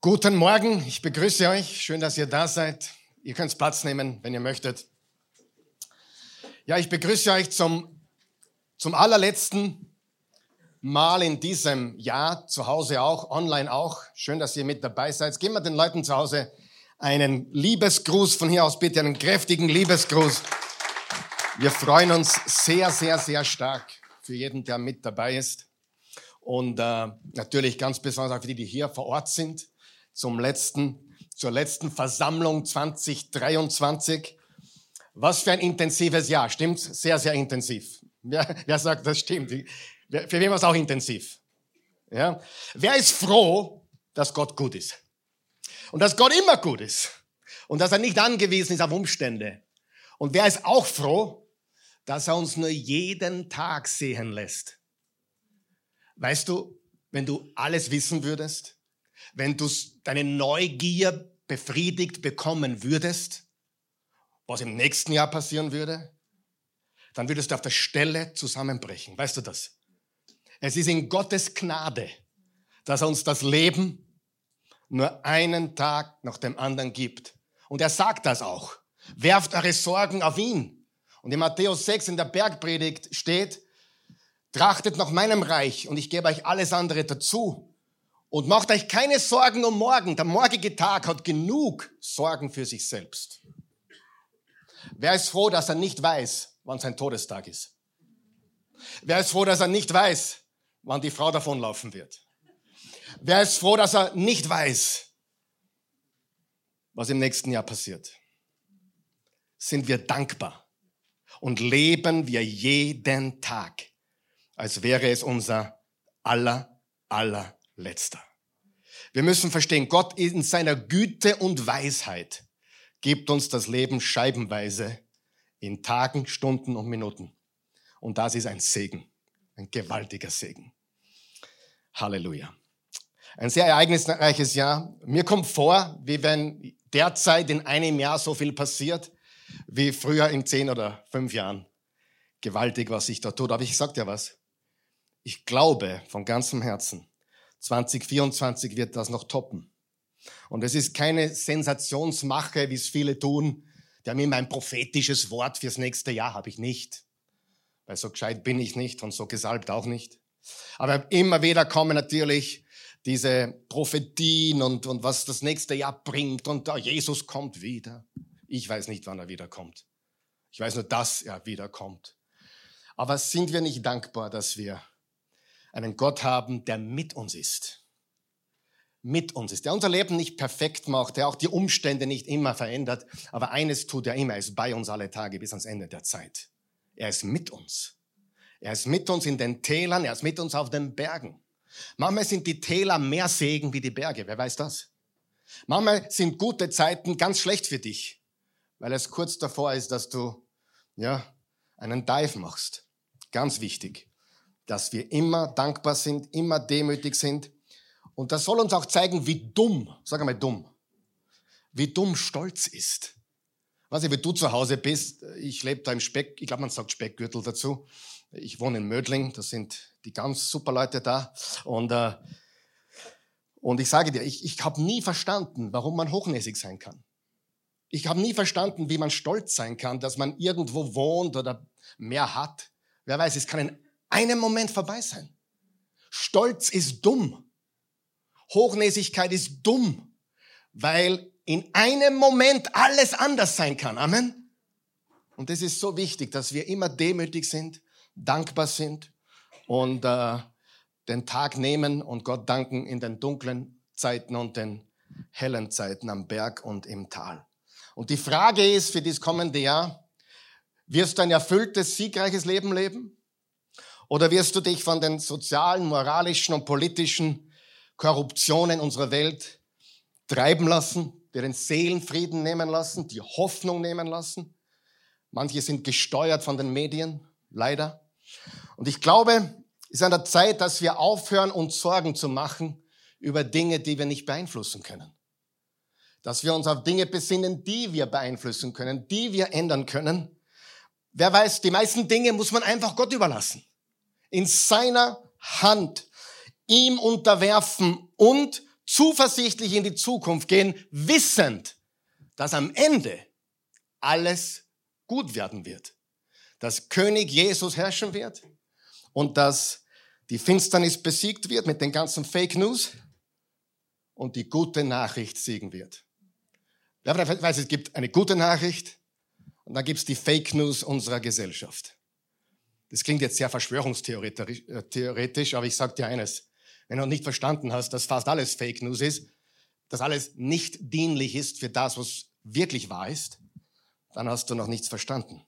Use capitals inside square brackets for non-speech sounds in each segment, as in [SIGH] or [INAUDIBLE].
Guten Morgen, ich begrüße euch. Schön, dass ihr da seid. Ihr könnt Platz nehmen, wenn ihr möchtet. Ja, ich begrüße euch zum, zum allerletzten Mal in diesem Jahr, zu Hause auch, online auch. Schön, dass ihr mit dabei seid. Geben wir den Leuten zu Hause einen Liebesgruß von hier aus, bitte einen kräftigen Liebesgruß. Wir freuen uns sehr, sehr, sehr stark für jeden, der mit dabei ist. Und äh, natürlich ganz besonders auch für die, die hier vor Ort sind, zum letzten, zur letzten Versammlung 2023. Was für ein intensives Jahr, stimmt's? Sehr, sehr intensiv. Wer, wer sagt, das stimmt? Für wen war es auch intensiv? Ja? Wer ist froh, dass Gott gut ist? Und dass Gott immer gut ist. Und dass er nicht angewiesen ist auf Umstände. Und wer ist auch froh, dass er uns nur jeden Tag sehen lässt? Weißt du, wenn du alles wissen würdest, wenn du deine Neugier befriedigt bekommen würdest, was im nächsten Jahr passieren würde, dann würdest du auf der Stelle zusammenbrechen. Weißt du das? Es ist in Gottes Gnade, dass er uns das Leben nur einen Tag nach dem anderen gibt. Und er sagt das auch. Werft eure Sorgen auf ihn. Und in Matthäus 6 in der Bergpredigt steht, Trachtet nach meinem Reich und ich gebe euch alles andere dazu. Und macht euch keine Sorgen um morgen. Der morgige Tag hat genug Sorgen für sich selbst. Wer ist froh, dass er nicht weiß, wann sein Todestag ist? Wer ist froh, dass er nicht weiß, wann die Frau davonlaufen wird? Wer ist froh, dass er nicht weiß, was im nächsten Jahr passiert? Sind wir dankbar und leben wir jeden Tag als wäre es unser aller, allerletzter. Wir müssen verstehen, Gott in seiner Güte und Weisheit gibt uns das Leben scheibenweise in Tagen, Stunden und Minuten. Und das ist ein Segen, ein gewaltiger Segen. Halleluja. Ein sehr ereignisreiches Jahr. Mir kommt vor, wie wenn derzeit in einem Jahr so viel passiert, wie früher in zehn oder fünf Jahren. Gewaltig, was sich da tut. Aber ich sag dir was. Ich glaube von ganzem Herzen, 2024 wird das noch toppen. Und es ist keine Sensationsmache, wie es viele tun. Die haben immer ein prophetisches Wort fürs nächste Jahr, habe ich nicht. Weil so gescheit bin ich nicht und so gesalbt auch nicht. Aber immer wieder kommen natürlich diese Prophetien und, und was das nächste Jahr bringt und oh, Jesus kommt wieder. Ich weiß nicht, wann er wiederkommt. Ich weiß nur, dass er wiederkommt. Aber sind wir nicht dankbar, dass wir einen Gott haben, der mit uns ist. Mit uns ist, der unser Leben nicht perfekt macht, der auch die Umstände nicht immer verändert, aber eines tut er immer, er ist bei uns alle Tage bis ans Ende der Zeit. Er ist mit uns. Er ist mit uns in den Tälern, er ist mit uns auf den Bergen. Manchmal sind die Täler mehr Segen wie die Berge, wer weiß das? Manchmal sind gute Zeiten ganz schlecht für dich, weil es kurz davor ist, dass du ja, einen Dive machst. Ganz wichtig dass wir immer dankbar sind, immer demütig sind. Und das soll uns auch zeigen, wie dumm, sag einmal dumm, wie dumm Stolz ist. Weiß ich, wie du zu Hause bist, ich lebe da im Speck, ich glaube, man sagt Speckgürtel dazu. Ich wohne in Mödling, das sind die ganz super Leute da. Und, äh, und ich sage dir, ich, ich habe nie verstanden, warum man hochnäsig sein kann. Ich habe nie verstanden, wie man stolz sein kann, dass man irgendwo wohnt oder mehr hat. Wer weiß, es kann ein einem Moment vorbei sein. Stolz ist dumm. Hochnäsigkeit ist dumm, weil in einem Moment alles anders sein kann. Amen. Und es ist so wichtig, dass wir immer demütig sind, dankbar sind und äh, den Tag nehmen und Gott danken in den dunklen Zeiten und den hellen Zeiten am Berg und im Tal. Und die Frage ist für dieses kommende Jahr, wirst du ein erfülltes, siegreiches Leben leben? Oder wirst du dich von den sozialen, moralischen und politischen Korruptionen unserer Welt treiben lassen, dir den Seelenfrieden nehmen lassen, die Hoffnung nehmen lassen? Manche sind gesteuert von den Medien, leider. Und ich glaube, es ist an der Zeit, dass wir aufhören, uns Sorgen zu machen über Dinge, die wir nicht beeinflussen können. Dass wir uns auf Dinge besinnen, die wir beeinflussen können, die wir ändern können. Wer weiß, die meisten Dinge muss man einfach Gott überlassen in seiner Hand ihm unterwerfen und zuversichtlich in die Zukunft gehen, wissend, dass am Ende alles gut werden wird. Dass König Jesus herrschen wird und dass die Finsternis besiegt wird mit den ganzen Fake News und die gute Nachricht siegen wird. Wer weiß, es gibt eine gute Nachricht und dann gibt es die Fake News unserer Gesellschaft. Das klingt jetzt sehr verschwörungstheoretisch, aber ich sage dir eines. Wenn du nicht verstanden hast, dass fast alles Fake News ist, dass alles nicht dienlich ist für das, was wirklich wahr ist, dann hast du noch nichts verstanden.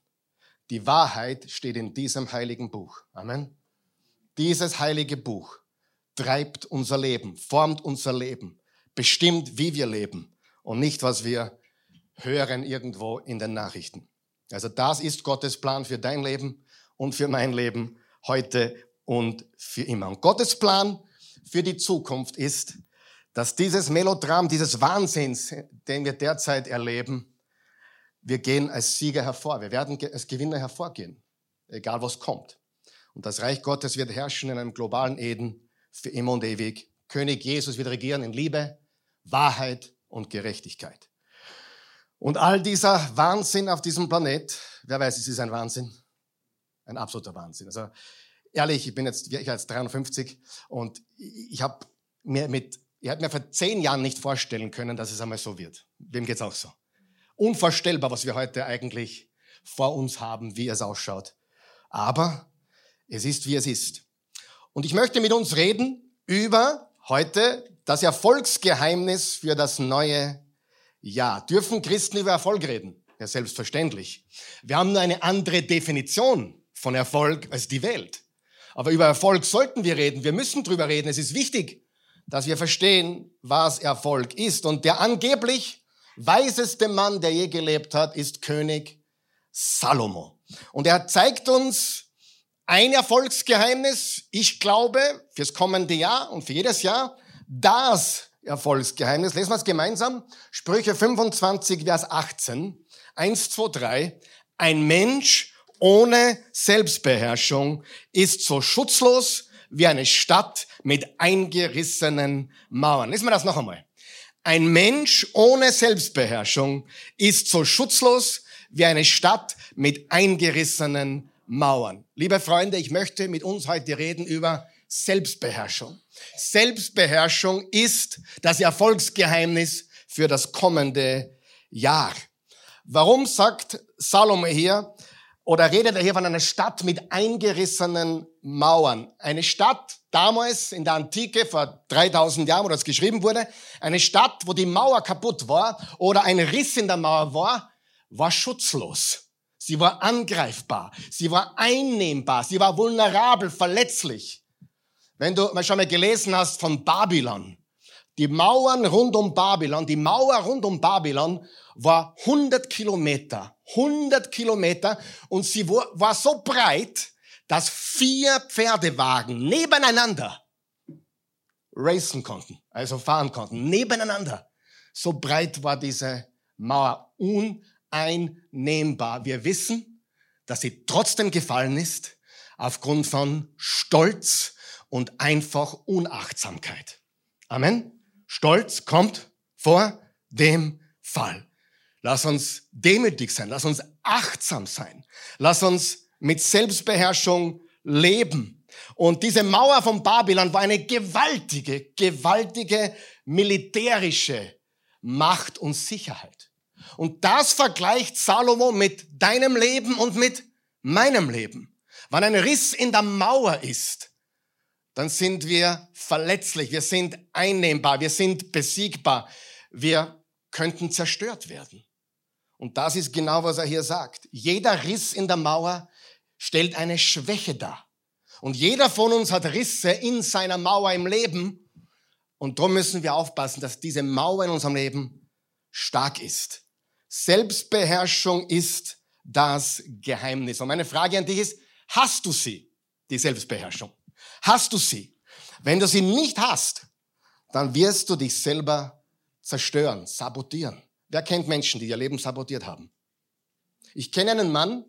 Die Wahrheit steht in diesem heiligen Buch. Amen. Dieses heilige Buch treibt unser Leben, formt unser Leben, bestimmt, wie wir leben und nicht, was wir hören irgendwo in den Nachrichten. Also das ist Gottes Plan für dein Leben und für mein Leben heute und für immer. Und Gottes Plan für die Zukunft ist, dass dieses Melodram, dieses Wahnsinns, den wir derzeit erleben, wir gehen als Sieger hervor. Wir werden als Gewinner hervorgehen, egal was kommt. Und das Reich Gottes wird herrschen in einem globalen Eden für immer und ewig. König Jesus wird regieren in Liebe, Wahrheit und Gerechtigkeit. Und all dieser Wahnsinn auf diesem Planet, wer weiß, es ist ein Wahnsinn, ein absoluter Wahnsinn. Also ehrlich, ich bin jetzt ich als 53 und ich habe mir mit, ich hätte mir vor zehn Jahren nicht vorstellen können, dass es einmal so wird. Wem geht's auch so? Unvorstellbar, was wir heute eigentlich vor uns haben, wie es ausschaut. Aber es ist, wie es ist. Und ich möchte mit uns reden über heute das Erfolgsgeheimnis für das neue Jahr. Dürfen Christen über Erfolg reden? Ja, selbstverständlich. Wir haben nur eine andere Definition von Erfolg als die Welt. Aber über Erfolg sollten wir reden. Wir müssen drüber reden. Es ist wichtig, dass wir verstehen, was Erfolg ist. Und der angeblich weiseste Mann, der je gelebt hat, ist König Salomo. Und er zeigt uns ein Erfolgsgeheimnis. Ich glaube, fürs kommende Jahr und für jedes Jahr, das Erfolgsgeheimnis. Lesen wir es gemeinsam. Sprüche 25, Vers 18. Eins, zwei, drei. Ein Mensch ohne Selbstbeherrschung ist so schutzlos wie eine Stadt mit eingerissenen Mauern. Lesen wir das noch einmal. Ein Mensch ohne Selbstbeherrschung ist so schutzlos wie eine Stadt mit eingerissenen Mauern. Liebe Freunde, ich möchte mit uns heute reden über Selbstbeherrschung. Selbstbeherrschung ist das Erfolgsgeheimnis für das kommende Jahr. Warum sagt Salome hier, oder redet er hier von einer Stadt mit eingerissenen Mauern. Eine Stadt damals in der Antike, vor 3000 Jahren, wo das geschrieben wurde, eine Stadt, wo die Mauer kaputt war oder ein Riss in der Mauer war, war schutzlos. Sie war angreifbar. Sie war einnehmbar. Sie war vulnerabel, verletzlich. Wenn du mal schon mal gelesen hast von Babylon, die Mauern rund um Babylon, die Mauer rund um Babylon war 100 Kilometer, 100 Kilometer und sie war so breit, dass vier Pferdewagen nebeneinander racen konnten, also fahren konnten, nebeneinander. So breit war diese Mauer, uneinnehmbar. Wir wissen, dass sie trotzdem gefallen ist, aufgrund von Stolz und einfach Unachtsamkeit. Amen. Stolz kommt vor dem Fall. Lass uns demütig sein. Lass uns achtsam sein. Lass uns mit Selbstbeherrschung leben. Und diese Mauer von Babylon war eine gewaltige, gewaltige militärische Macht und Sicherheit. Und das vergleicht Salomo mit deinem Leben und mit meinem Leben. Wenn ein Riss in der Mauer ist, dann sind wir verletzlich, wir sind einnehmbar, wir sind besiegbar, wir könnten zerstört werden. Und das ist genau, was er hier sagt. Jeder Riss in der Mauer stellt eine Schwäche dar. Und jeder von uns hat Risse in seiner Mauer im Leben. Und darum müssen wir aufpassen, dass diese Mauer in unserem Leben stark ist. Selbstbeherrschung ist das Geheimnis. Und meine Frage an dich ist, hast du sie, die Selbstbeherrschung? Hast du sie? Wenn du sie nicht hast, dann wirst du dich selber zerstören, sabotieren. Wer kennt Menschen, die ihr Leben sabotiert haben? Ich kenne einen Mann,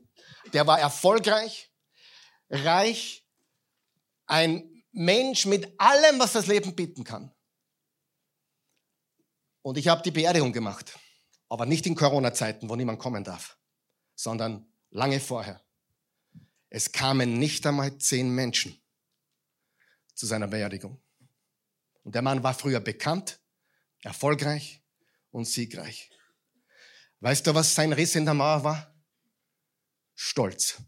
der war erfolgreich, reich, ein Mensch mit allem, was das Leben bieten kann. Und ich habe die Beerdigung gemacht. Aber nicht in Corona-Zeiten, wo niemand kommen darf, sondern lange vorher. Es kamen nicht einmal zehn Menschen zu seiner Beerdigung. Und der Mann war früher bekannt, erfolgreich und siegreich. Weißt du, was sein Riss in der Mauer war? Stolz.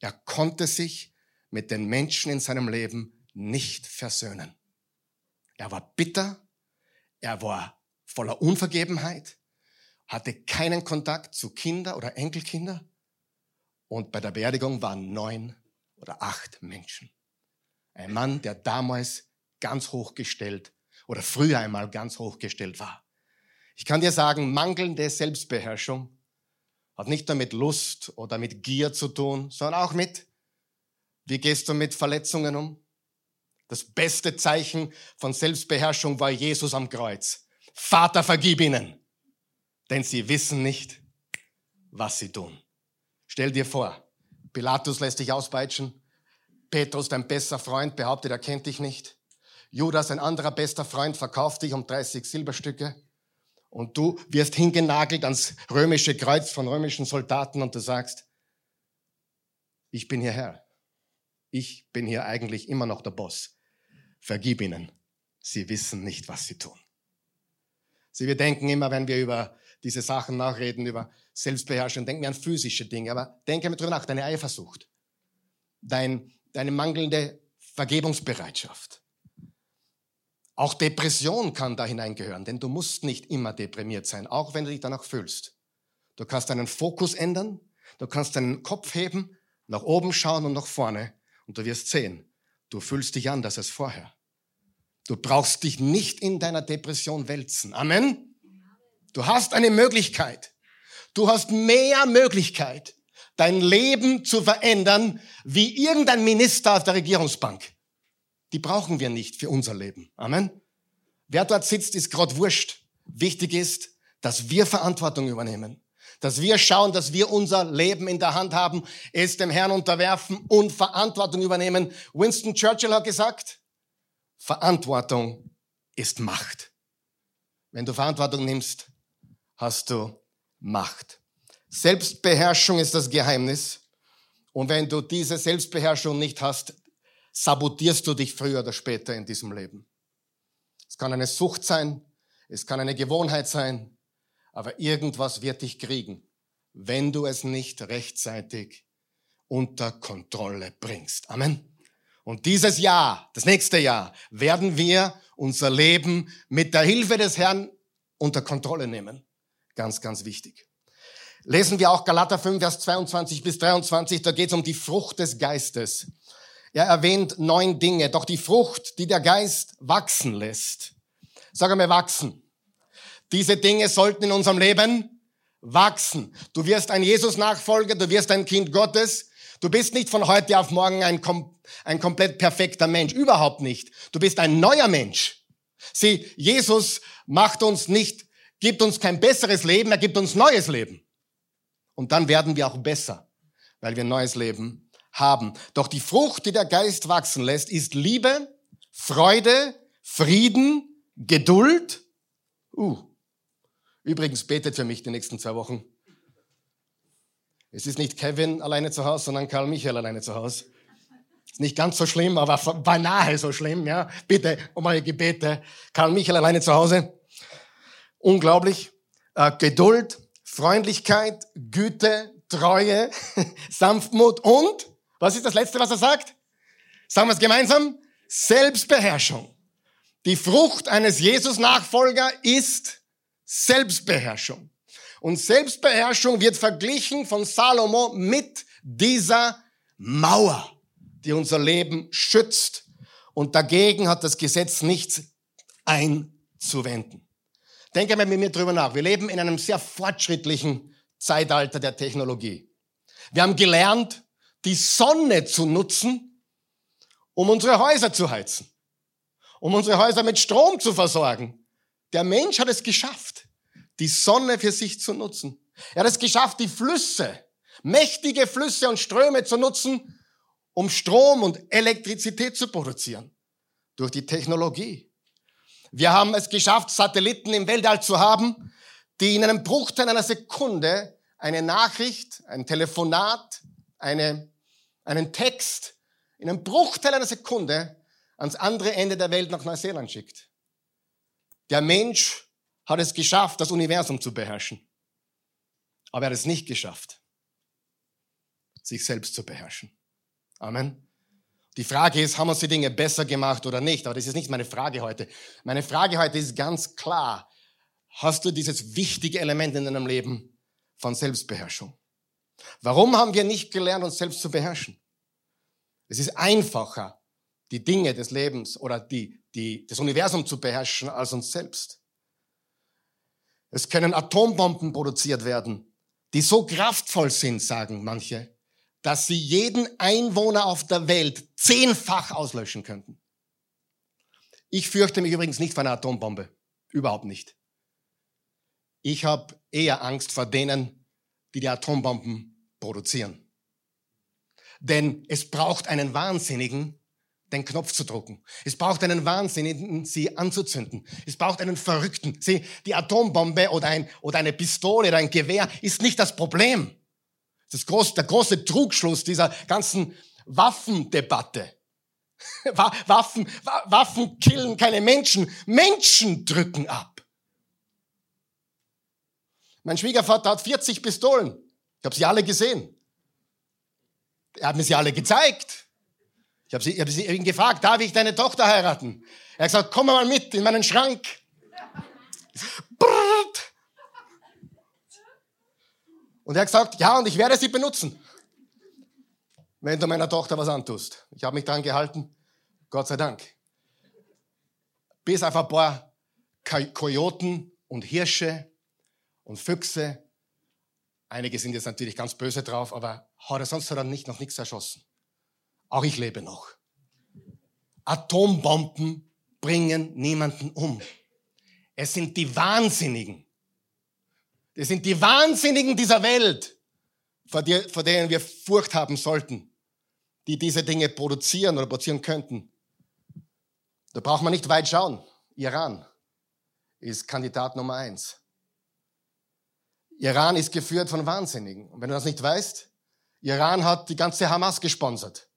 Er konnte sich mit den Menschen in seinem Leben nicht versöhnen. Er war bitter, er war voller Unvergebenheit, hatte keinen Kontakt zu Kinder oder Enkelkinder und bei der Beerdigung waren neun oder acht Menschen. Ein Mann, der damals ganz hochgestellt oder früher einmal ganz hochgestellt war. Ich kann dir sagen, mangelnde Selbstbeherrschung hat nicht nur mit Lust oder mit Gier zu tun, sondern auch mit, wie gehst du mit Verletzungen um? Das beste Zeichen von Selbstbeherrschung war Jesus am Kreuz. Vater, vergib ihnen, denn sie wissen nicht, was sie tun. Stell dir vor, Pilatus lässt dich auspeitschen, Petrus, dein bester Freund, behauptet, er kennt dich nicht. Judas, ein anderer bester Freund, verkauft dich um 30 Silberstücke. Und du wirst hingenagelt ans römische Kreuz von römischen Soldaten und du sagst, ich bin hier Herr. Ich bin hier eigentlich immer noch der Boss. Vergib ihnen. Sie wissen nicht, was sie tun. Sie, wir denken immer, wenn wir über diese Sachen nachreden, über Selbstbeherrschung, denken wir an physische Dinge. Aber denke mir drüber nach, deine Eifersucht, dein, deine mangelnde Vergebungsbereitschaft. Auch Depression kann da hineingehören, denn du musst nicht immer deprimiert sein, auch wenn du dich danach fühlst. Du kannst deinen Fokus ändern, du kannst deinen Kopf heben, nach oben schauen und nach vorne und du wirst sehen, du fühlst dich anders als vorher. Du brauchst dich nicht in deiner Depression wälzen. Amen. Du hast eine Möglichkeit. Du hast mehr Möglichkeit, dein Leben zu verändern, wie irgendein Minister auf der Regierungsbank. Die brauchen wir nicht für unser Leben. Amen. Wer dort sitzt, ist gerade wurscht. Wichtig ist, dass wir Verantwortung übernehmen. Dass wir schauen, dass wir unser Leben in der Hand haben, es dem Herrn unterwerfen und Verantwortung übernehmen. Winston Churchill hat gesagt, Verantwortung ist Macht. Wenn du Verantwortung nimmst, hast du Macht. Selbstbeherrschung ist das Geheimnis. Und wenn du diese Selbstbeherrschung nicht hast, sabotierst du dich früher oder später in diesem Leben. Es kann eine Sucht sein, es kann eine Gewohnheit sein, aber irgendwas wird dich kriegen, wenn du es nicht rechtzeitig unter Kontrolle bringst. Amen. Und dieses Jahr, das nächste Jahr, werden wir unser Leben mit der Hilfe des Herrn unter Kontrolle nehmen. Ganz, ganz wichtig. Lesen wir auch Galater 5, Vers 22 bis 23, da geht es um die Frucht des Geistes. Er erwähnt neun Dinge, doch die Frucht, die der Geist wachsen lässt. Sag einmal wachsen. Diese Dinge sollten in unserem Leben wachsen. Du wirst ein Jesus-Nachfolger, du wirst ein Kind Gottes. Du bist nicht von heute auf morgen ein, kom ein komplett perfekter Mensch. Überhaupt nicht. Du bist ein neuer Mensch. Sieh, Jesus macht uns nicht, gibt uns kein besseres Leben, er gibt uns neues Leben. Und dann werden wir auch besser, weil wir neues Leben haben. Doch die Frucht, die der Geist wachsen lässt, ist Liebe, Freude, Frieden, Geduld. Uh. Übrigens betet für mich die nächsten zwei Wochen. Es ist nicht Kevin alleine zu Hause, sondern Karl Michael alleine zu Hause. Ist nicht ganz so schlimm, aber beinahe so schlimm, ja. Bitte um eure Gebete. Karl Michael alleine zu Hause. Unglaublich. Äh, Geduld, Freundlichkeit, Güte, Treue, [LAUGHS] Sanftmut und was ist das Letzte, was er sagt? Sagen wir es gemeinsam. Selbstbeherrschung. Die Frucht eines Jesus-Nachfolger ist Selbstbeherrschung. Und Selbstbeherrschung wird verglichen von Salomo mit dieser Mauer, die unser Leben schützt. Und dagegen hat das Gesetz nichts einzuwenden. Denke mal mit mir drüber nach. Wir leben in einem sehr fortschrittlichen Zeitalter der Technologie. Wir haben gelernt, die Sonne zu nutzen, um unsere Häuser zu heizen, um unsere Häuser mit Strom zu versorgen. Der Mensch hat es geschafft, die Sonne für sich zu nutzen. Er hat es geschafft, die Flüsse, mächtige Flüsse und Ströme zu nutzen, um Strom und Elektrizität zu produzieren. Durch die Technologie. Wir haben es geschafft, Satelliten im Weltall zu haben, die in einem Bruchteil einer Sekunde eine Nachricht, ein Telefonat, eine, einen Text in einem Bruchteil einer Sekunde ans andere Ende der Welt nach Neuseeland schickt. Der Mensch hat es geschafft, das Universum zu beherrschen. Aber er hat es nicht geschafft, sich selbst zu beherrschen. Amen. Die Frage ist, haben wir die Dinge besser gemacht oder nicht? Aber das ist nicht meine Frage heute. Meine Frage heute ist ganz klar. Hast du dieses wichtige Element in deinem Leben von Selbstbeherrschung? Warum haben wir nicht gelernt, uns selbst zu beherrschen? Es ist einfacher, die Dinge des Lebens oder die, die, das Universum zu beherrschen als uns selbst. Es können Atombomben produziert werden, die so kraftvoll sind, sagen manche, dass sie jeden Einwohner auf der Welt zehnfach auslöschen könnten. Ich fürchte mich übrigens nicht vor einer Atombombe. Überhaupt nicht. Ich habe eher Angst vor denen, die die Atombomben produzieren. Denn es braucht einen Wahnsinnigen, den Knopf zu drucken. Es braucht einen Wahnsinnigen, sie anzuzünden. Es braucht einen Verrückten. Sie, die Atombombe oder, ein, oder eine Pistole oder ein Gewehr ist nicht das Problem. Das große, der große Trugschluss dieser ganzen Waffendebatte. [LAUGHS] Waffen, Waffen killen keine Menschen, Menschen drücken ab. Mein Schwiegervater hat 40 Pistolen. Ich habe sie alle gesehen. Er hat mir sie alle gezeigt. Ich habe sie, hab ihn gefragt, darf ich deine Tochter heiraten? Er hat gesagt, komm mal mit in meinen Schrank. Brrrt. Und er hat gesagt, ja, und ich werde sie benutzen, wenn du meiner Tochter was antust. Ich habe mich dran gehalten, Gott sei Dank. Bis auf ein paar Kojoten und Hirsche und Füchse. Einige sind jetzt natürlich ganz böse drauf, aber hat er sonst er nicht, noch nichts erschossen. Auch ich lebe noch. Atombomben bringen niemanden um. Es sind die Wahnsinnigen, das sind die Wahnsinnigen dieser Welt, vor, die, vor denen wir Furcht haben sollten, die diese Dinge produzieren oder produzieren könnten. Da braucht man nicht weit schauen. Iran ist Kandidat Nummer eins. Iran ist geführt von Wahnsinnigen. Und wenn du das nicht weißt, Iran hat die ganze Hamas gesponsert.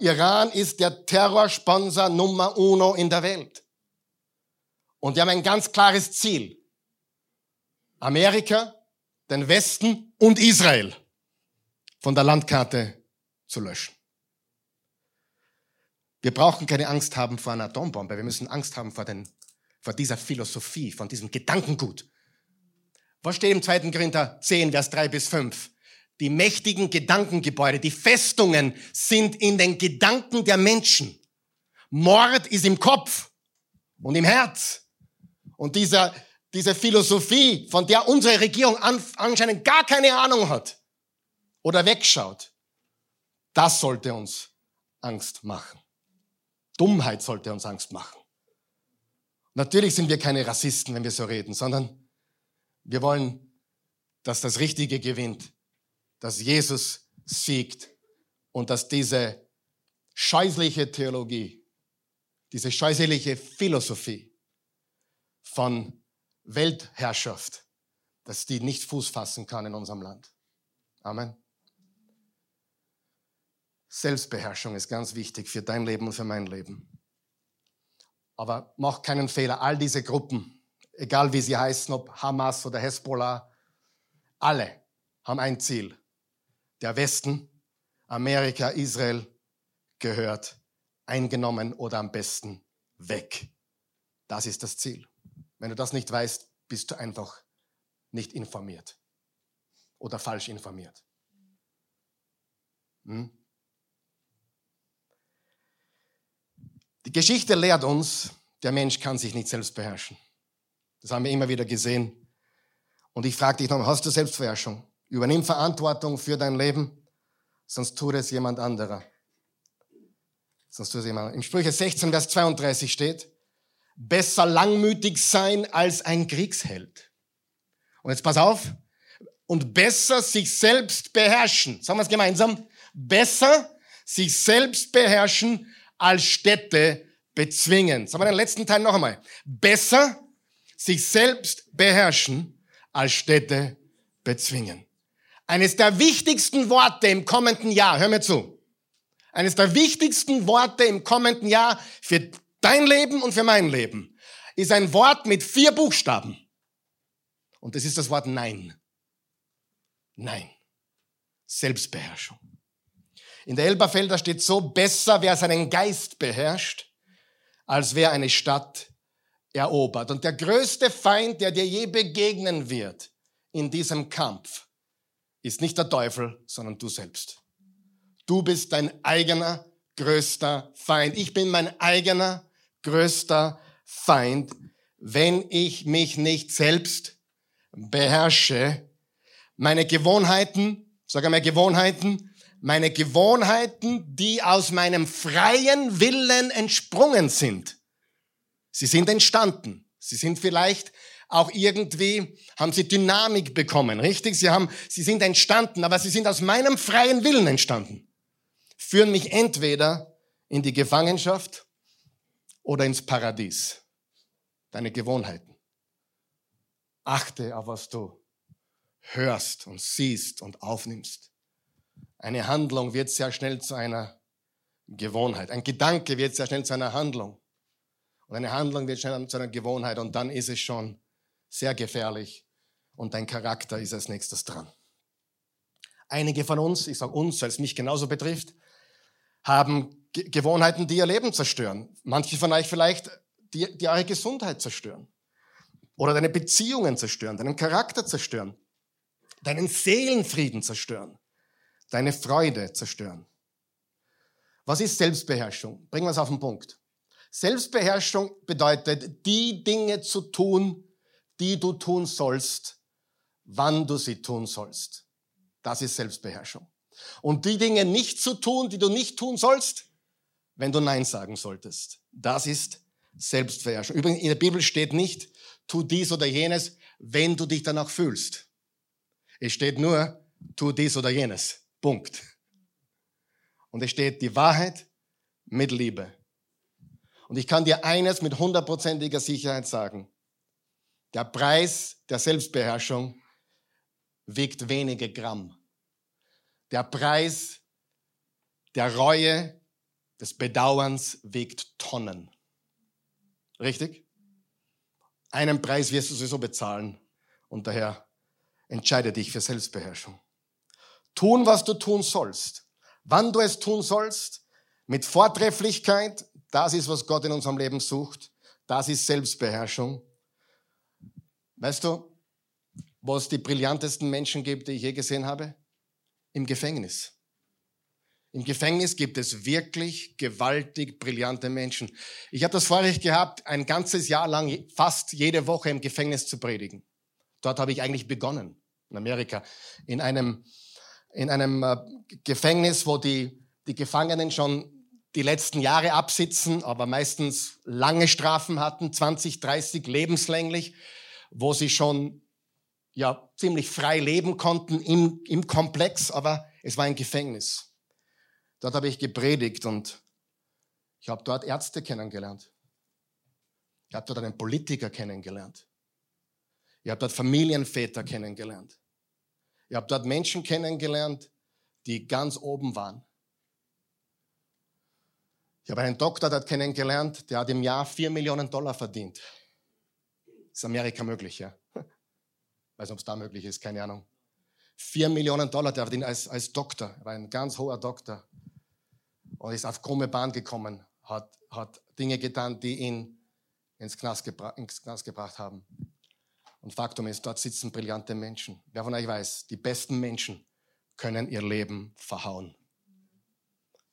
Iran ist der Terrorsponsor Nummer uno in der Welt. Und die haben ein ganz klares Ziel. Amerika, den Westen und Israel von der Landkarte zu löschen. Wir brauchen keine Angst haben vor einer Atombombe. Wir müssen Angst haben vor, den, vor dieser Philosophie, von diesem Gedankengut. Was steht im 2. Korinther 10, Vers 3 bis 5? Die mächtigen Gedankengebäude, die Festungen sind in den Gedanken der Menschen. Mord ist im Kopf und im Herz. Und dieser, diese Philosophie, von der unsere Regierung anscheinend gar keine Ahnung hat oder wegschaut, das sollte uns Angst machen. Dummheit sollte uns Angst machen. Natürlich sind wir keine Rassisten, wenn wir so reden, sondern wir wollen, dass das Richtige gewinnt, dass Jesus siegt und dass diese scheußliche Theologie, diese scheußliche Philosophie von Weltherrschaft, dass die nicht Fuß fassen kann in unserem Land. Amen. Selbstbeherrschung ist ganz wichtig für dein Leben und für mein Leben. Aber mach keinen Fehler. All diese Gruppen, egal wie sie heißen, ob Hamas oder Hezbollah, alle haben ein Ziel. Der Westen, Amerika, Israel gehört eingenommen oder am besten weg. Das ist das Ziel. Wenn du das nicht weißt, bist du einfach nicht informiert oder falsch informiert. Hm? Die Geschichte lehrt uns, der Mensch kann sich nicht selbst beherrschen. Das haben wir immer wieder gesehen. Und ich frage dich noch, hast du Selbstbeherrschung? Übernimm Verantwortung für dein Leben, sonst tut es jemand anderer. Sonst tut es jemand. Im Sprüche 16, Vers 32 steht, besser langmütig sein als ein Kriegsheld. Und jetzt pass auf. Und besser sich selbst beherrschen. Sagen wir es gemeinsam. Besser sich selbst beherrschen als Städte bezwingen. Sagen wir den letzten Teil noch einmal. Besser sich selbst beherrschen als Städte bezwingen. Eines der wichtigsten Worte im kommenden Jahr, hör mir zu. Eines der wichtigsten Worte im kommenden Jahr für dein Leben und für mein Leben ist ein Wort mit vier Buchstaben. Und das ist das Wort Nein. Nein. Selbstbeherrschung. In der Elberfelder steht so, besser wer seinen Geist beherrscht, als wer eine Stadt erobert. Und der größte Feind, der dir je begegnen wird in diesem Kampf, ist nicht der Teufel, sondern du selbst. Du bist dein eigener größter Feind. Ich bin mein eigener größter Feind, wenn ich mich nicht selbst beherrsche. Meine Gewohnheiten, sag einmal Gewohnheiten, meine Gewohnheiten, die aus meinem freien Willen entsprungen sind. Sie sind entstanden. Sie sind vielleicht auch irgendwie, haben sie Dynamik bekommen, richtig? Sie haben, sie sind entstanden, aber sie sind aus meinem freien Willen entstanden. Führen mich entweder in die Gefangenschaft oder ins Paradies. Deine Gewohnheiten. Achte auf was du hörst und siehst und aufnimmst. Eine Handlung wird sehr schnell zu einer Gewohnheit. Ein Gedanke wird sehr schnell zu einer Handlung. Und eine Handlung wird schnell zu einer Gewohnheit. Und dann ist es schon sehr gefährlich. Und dein Charakter ist als nächstes dran. Einige von uns, ich sage uns, weil es mich genauso betrifft, haben Gewohnheiten, die ihr Leben zerstören. Manche von euch vielleicht, die, die eure Gesundheit zerstören. Oder deine Beziehungen zerstören, deinen Charakter zerstören, deinen Seelenfrieden zerstören, deine Freude zerstören. Was ist Selbstbeherrschung? Bringen wir es auf den Punkt. Selbstbeherrschung bedeutet, die Dinge zu tun, die du tun sollst, wann du sie tun sollst. Das ist Selbstbeherrschung. Und die Dinge nicht zu tun, die du nicht tun sollst, wenn du Nein sagen solltest. Das ist Selbstbeherrschung. Übrigens, in der Bibel steht nicht, tu dies oder jenes, wenn du dich danach fühlst. Es steht nur, tu dies oder jenes. Punkt. Und es steht die Wahrheit mit Liebe. Und ich kann dir eines mit hundertprozentiger Sicherheit sagen. Der Preis der Selbstbeherrschung wiegt wenige Gramm. Der Preis der Reue, des Bedauerns wiegt Tonnen. Richtig? Einen Preis wirst du sowieso bezahlen und daher entscheide dich für Selbstbeherrschung. Tun, was du tun sollst. Wann du es tun sollst, mit Vortrefflichkeit, das ist, was Gott in unserem Leben sucht. Das ist Selbstbeherrschung. Weißt du, wo es die brillantesten Menschen gibt, die ich je gesehen habe? Im Gefängnis. Im Gefängnis gibt es wirklich gewaltig brillante Menschen. Ich habe das Vorrecht gehabt, ein ganzes Jahr lang fast jede Woche im Gefängnis zu predigen. Dort habe ich eigentlich begonnen, in Amerika, in einem, in einem äh, Gefängnis, wo die, die Gefangenen schon die letzten Jahre absitzen, aber meistens lange Strafen hatten, 20, 30, lebenslänglich, wo sie schon ja ziemlich frei leben konnten im, im Komplex, aber es war ein Gefängnis. Dort habe ich gepredigt und ich habe dort Ärzte kennengelernt. Ich habe dort einen Politiker kennengelernt. Ich habe dort Familienväter kennengelernt. Ich habe dort Menschen kennengelernt, die ganz oben waren. Ich habe einen Doktor dort kennengelernt, der hat im Jahr vier Millionen Dollar verdient. Ist Amerika möglich, ja? [LAUGHS] Weiß nicht, ob es da möglich ist, keine Ahnung. Vier Millionen Dollar, der verdient als, als Doktor, war ein ganz hoher Doktor. Und ist auf krumme Bahn gekommen, hat, hat Dinge getan, die ihn ins Knast, ins Knast gebracht haben. Und Faktum ist, dort sitzen brillante Menschen. Wer von euch weiß, die besten Menschen können ihr Leben verhauen.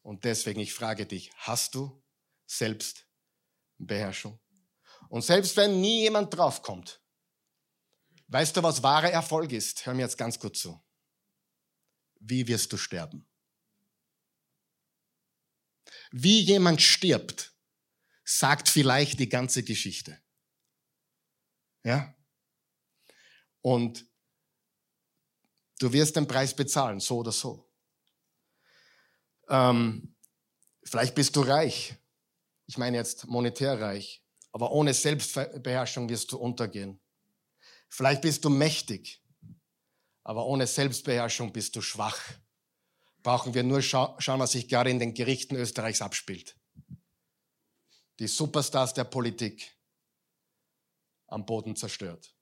Und deswegen, ich frage dich, hast du Selbstbeherrschung? Und selbst wenn nie jemand draufkommt, weißt du, was wahrer Erfolg ist? Hör mir jetzt ganz kurz zu. Wie wirst du sterben? Wie jemand stirbt, sagt vielleicht die ganze Geschichte. Ja? Und du wirst den Preis bezahlen, so oder so. Ähm, Vielleicht bist du reich. Ich meine jetzt monetär reich. Aber ohne Selbstbeherrschung wirst du untergehen. Vielleicht bist du mächtig. Aber ohne Selbstbeherrschung bist du schwach. Brauchen wir nur scha schauen, was sich gerade in den Gerichten Österreichs abspielt. Die Superstars der Politik am Boden zerstört.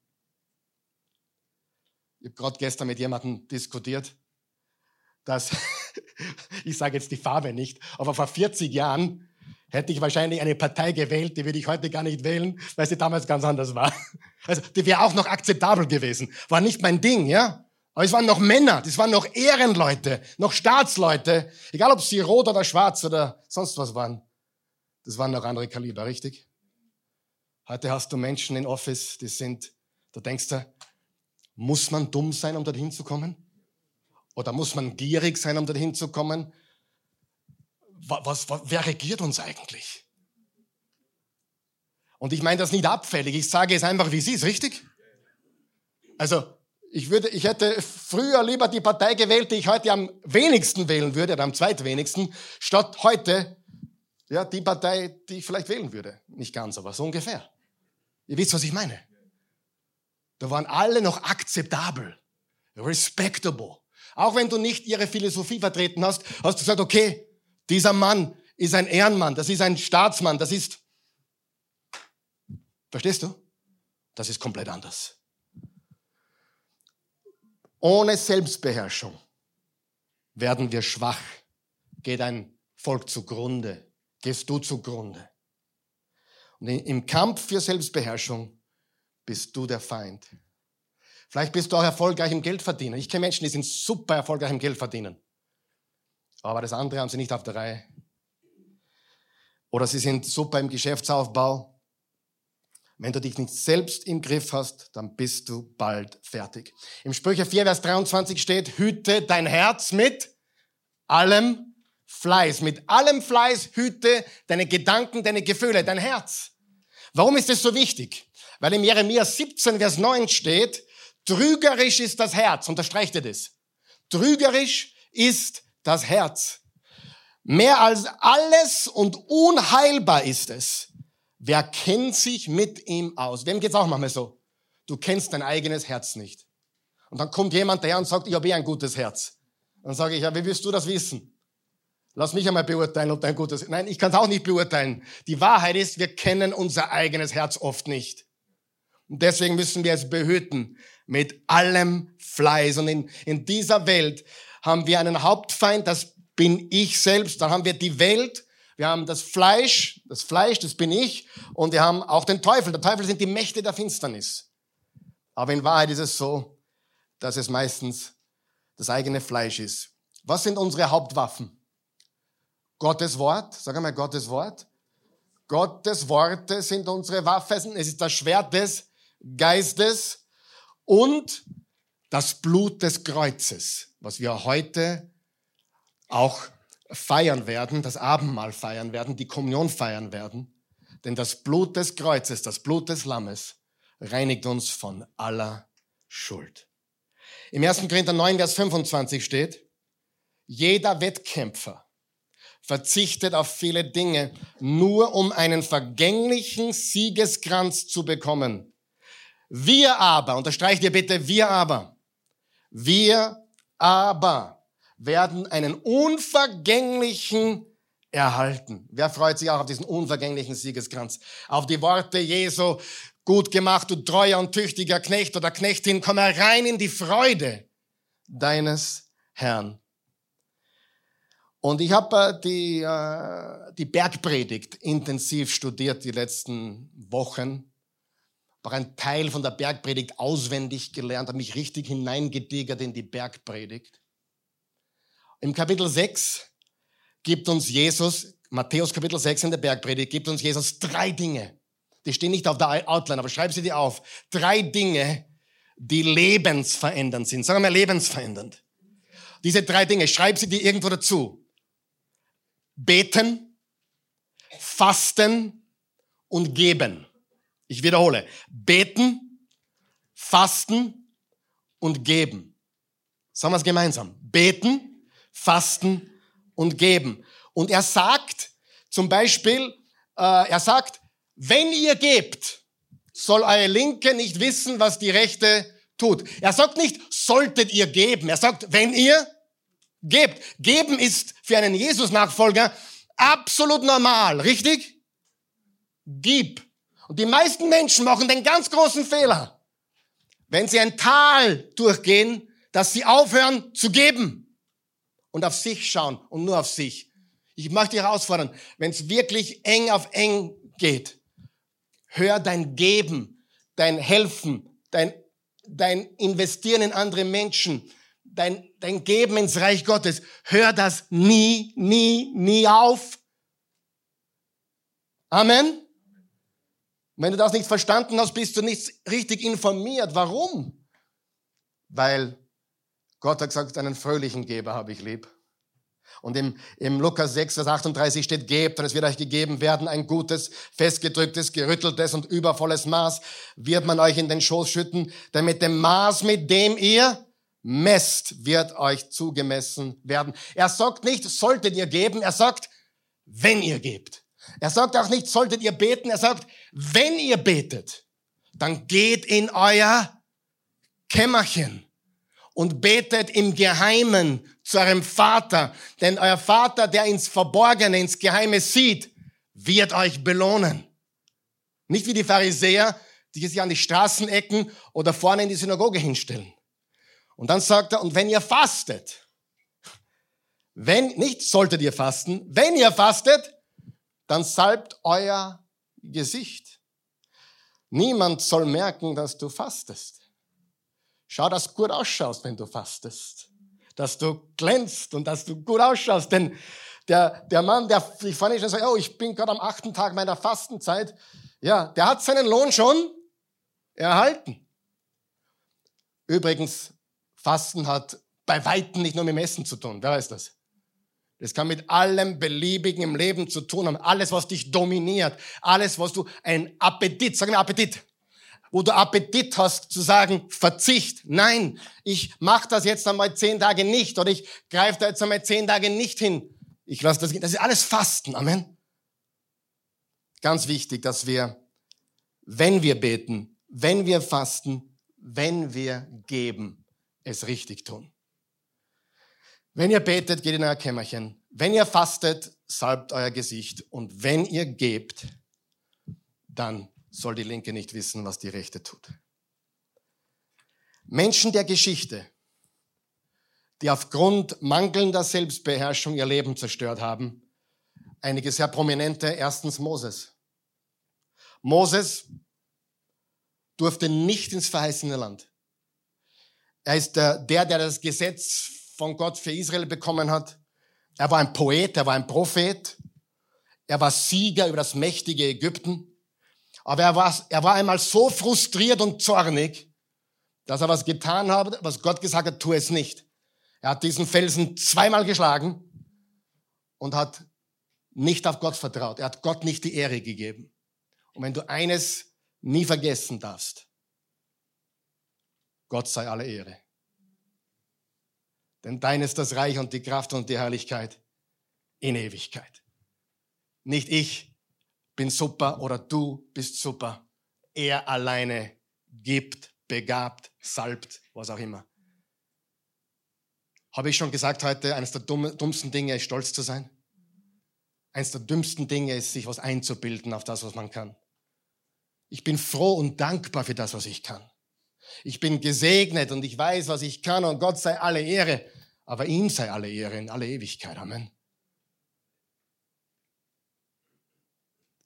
Ich habe gerade gestern mit jemandem diskutiert, dass, [LAUGHS] ich sage jetzt die Farbe nicht, aber vor 40 Jahren hätte ich wahrscheinlich eine Partei gewählt, die würde ich heute gar nicht wählen, weil sie damals ganz anders war. Also die wäre auch noch akzeptabel gewesen. War nicht mein Ding, ja. Aber es waren noch Männer, das waren noch Ehrenleute, noch Staatsleute, egal ob sie rot oder schwarz oder sonst was waren. Das waren noch andere Kaliber, richtig? Heute hast du Menschen in Office, die sind, da denkst du, muss man dumm sein, um dorthin zu kommen? Oder muss man gierig sein, um dorthin zu kommen? Was, was, wer regiert uns eigentlich? Und ich meine das nicht abfällig, ich sage es einfach, wie sie ist, richtig? Also, ich, würde, ich hätte früher lieber die Partei gewählt, die ich heute am wenigsten wählen würde, oder am zweitwenigsten, statt heute ja, die Partei, die ich vielleicht wählen würde. Nicht ganz, aber so ungefähr. Ihr wisst, was ich meine. Da waren alle noch akzeptabel, respectable. Auch wenn du nicht ihre Philosophie vertreten hast, hast du gesagt, okay, dieser Mann ist ein Ehrenmann, das ist ein Staatsmann, das ist, verstehst du? Das ist komplett anders. Ohne Selbstbeherrschung werden wir schwach, geht ein Volk zugrunde, gehst du zugrunde. Und im Kampf für Selbstbeherrschung bist du der Feind. Vielleicht bist du auch erfolgreich im Geldverdienen. Ich kenne Menschen, die sind super erfolgreich im Geldverdienen. Aber das andere haben sie nicht auf der Reihe. Oder sie sind super im Geschäftsaufbau. Wenn du dich nicht selbst im Griff hast, dann bist du bald fertig. Im Sprüche 4, Vers 23 steht, hüte dein Herz mit allem Fleiß. Mit allem Fleiß hüte deine Gedanken, deine Gefühle, dein Herz. Warum ist das so wichtig? Weil im Jeremia 17, Vers 9 steht, trügerisch ist das Herz. Unterstreicht ihr das? Trügerisch ist das Herz. Mehr als alles und unheilbar ist es. Wer kennt sich mit ihm aus? Wem geht's auch manchmal so? Du kennst dein eigenes Herz nicht. Und dann kommt jemand daher und sagt, ich habe eh ein gutes Herz. Dann sage ich, ja, wie willst du das wissen? Lass mich einmal beurteilen, ob dein gutes. Nein, ich kann es auch nicht beurteilen. Die Wahrheit ist, wir kennen unser eigenes Herz oft nicht. Und deswegen müssen wir es behüten mit allem Fleiß. Und in, in dieser Welt haben wir einen Hauptfeind, das bin ich selbst. Dann haben wir die Welt, wir haben das Fleisch, das Fleisch, das bin ich. Und wir haben auch den Teufel. Der Teufel sind die Mächte der Finsternis. Aber in Wahrheit ist es so, dass es meistens das eigene Fleisch ist. Was sind unsere Hauptwaffen? Gottes Wort, sag einmal Gottes Wort. Gottes Worte sind unsere Waffen. Es ist das Schwert des Geistes und das Blut des Kreuzes, was wir heute auch feiern werden, das Abendmahl feiern werden, die Kommunion feiern werden. Denn das Blut des Kreuzes, das Blut des Lammes reinigt uns von aller Schuld. Im 1. Korinther 9, Vers 25 steht, jeder Wettkämpfer verzichtet auf viele Dinge, nur um einen vergänglichen Siegeskranz zu bekommen. Wir aber, unterstreicht ihr bitte, wir aber, wir aber werden einen unvergänglichen erhalten. Wer freut sich auch auf diesen unvergänglichen Siegeskranz? Auf die Worte Jesu, gut gemacht, du treuer und tüchtiger Knecht oder Knechtin, komm herein in die Freude deines Herrn. Und ich habe äh, die, äh, die Bergpredigt intensiv studiert die letzten Wochen. War ein Teil von der Bergpredigt auswendig gelernt, habe mich richtig hineingedigert in die Bergpredigt. Im Kapitel 6 gibt uns Jesus, Matthäus Kapitel 6 in der Bergpredigt, gibt uns Jesus drei Dinge. Die stehen nicht auf der Outline, aber schreib sie dir auf. Drei Dinge, die lebensverändernd sind. Sagen wir lebensverändernd. Diese drei Dinge, schreib sie dir irgendwo dazu beten, fasten und geben. Ich wiederhole, beten, fasten und geben. Sagen wir es gemeinsam. Beten, fasten und geben. Und er sagt zum Beispiel, äh, er sagt, wenn ihr gebt, soll eure Linke nicht wissen, was die Rechte tut. Er sagt nicht, solltet ihr geben. Er sagt, wenn ihr gebt. Geben ist für einen Jesus-Nachfolger absolut normal, richtig? Gib. Und die meisten Menschen machen den ganz großen Fehler, wenn sie ein Tal durchgehen, dass sie aufhören zu geben und auf sich schauen und nur auf sich. Ich möchte dich herausfordern, wenn es wirklich eng auf eng geht, hör dein Geben, dein Helfen, dein, dein Investieren in andere Menschen, dein, dein Geben ins Reich Gottes, hör das nie, nie, nie auf. Amen. Wenn du das nicht verstanden hast, bist du nicht richtig informiert. Warum? Weil Gott hat gesagt, einen fröhlichen Geber habe ich lieb. Und im, im Lukas 6, Vers 38 steht, gebt und es wird euch gegeben werden, ein gutes, festgedrücktes, gerütteltes und übervolles Maß wird man euch in den Schoß schütten, denn mit dem Maß, mit dem ihr messt, wird euch zugemessen werden. Er sagt nicht, solltet ihr geben, er sagt, wenn ihr gebt. Er sagt auch nicht, solltet ihr beten, er sagt, wenn ihr betet, dann geht in euer Kämmerchen und betet im Geheimen zu eurem Vater, denn euer Vater, der ins Verborgene, ins Geheime sieht, wird euch belohnen. Nicht wie die Pharisäer, die sich an die Straßenecken oder vorne in die Synagoge hinstellen. Und dann sagt er, und wenn ihr fastet, wenn, nicht solltet ihr fasten, wenn ihr fastet, dann salbt euer Gesicht. Niemand soll merken, dass du fastest. Schau, dass du gut ausschaust, wenn du fastest. Dass du glänzt und dass du gut ausschaust. Denn der, der Mann, der sich vorne schon sagt, oh, ich bin gerade am achten Tag meiner Fastenzeit, ja, der hat seinen Lohn schon erhalten. Übrigens, Fasten hat bei Weitem nicht nur mit dem Essen zu tun. Wer weiß das? Das kann mit allem Beliebigen im Leben zu tun haben. Alles, was dich dominiert. Alles, was du ein Appetit, sag mal Appetit. Wo du Appetit hast zu sagen, Verzicht. Nein, ich mache das jetzt einmal zehn Tage nicht oder ich greife da jetzt einmal zehn Tage nicht hin. Ich lasse das gehen. Das ist alles Fasten. Amen. Ganz wichtig, dass wir, wenn wir beten, wenn wir fasten, wenn wir geben, es richtig tun. Wenn ihr betet, geht in euer Kämmerchen. Wenn ihr fastet, salbt euer Gesicht. Und wenn ihr gebt, dann soll die Linke nicht wissen, was die Rechte tut. Menschen der Geschichte, die aufgrund mangelnder Selbstbeherrschung ihr Leben zerstört haben, einige sehr prominente, erstens Moses. Moses durfte nicht ins verheißene Land. Er ist der, der, das Gesetz von Gott für Israel bekommen hat. Er war ein Poet, er war ein Prophet. Er war Sieger über das mächtige Ägypten. Aber er war, er war einmal so frustriert und zornig, dass er was getan hat, was Gott gesagt hat, tu es nicht. Er hat diesen Felsen zweimal geschlagen und hat nicht auf Gott vertraut. Er hat Gott nicht die Ehre gegeben. Und wenn du eines nie vergessen darfst, Gott sei alle Ehre. Denn dein ist das Reich und die Kraft und die Herrlichkeit in Ewigkeit. Nicht ich bin super oder du bist super. Er alleine gibt, begabt, salbt, was auch immer. Habe ich schon gesagt heute, eines der dummsten Dinge ist, stolz zu sein? Eines der dümmsten Dinge ist, sich was einzubilden auf das, was man kann. Ich bin froh und dankbar für das, was ich kann. Ich bin gesegnet und ich weiß, was ich kann und Gott sei alle Ehre, aber ihm sei alle Ehre in alle Ewigkeit. Amen.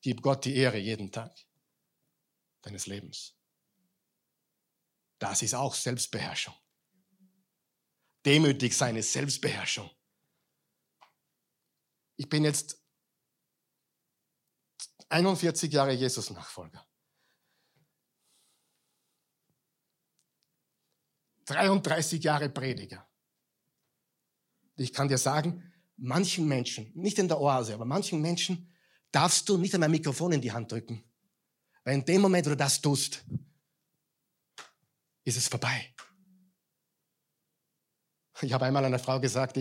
Gib Gott die Ehre jeden Tag deines Lebens. Das ist auch Selbstbeherrschung. Demütig sein ist Selbstbeherrschung. Ich bin jetzt 41 Jahre Jesus-Nachfolger. 33 Jahre Prediger. Ich kann dir sagen, manchen Menschen, nicht in der Oase, aber manchen Menschen darfst du nicht einmal ein Mikrofon in die Hand drücken. Weil in dem Moment, wo du das tust, ist es vorbei. Ich habe einmal einer Frau gesagt,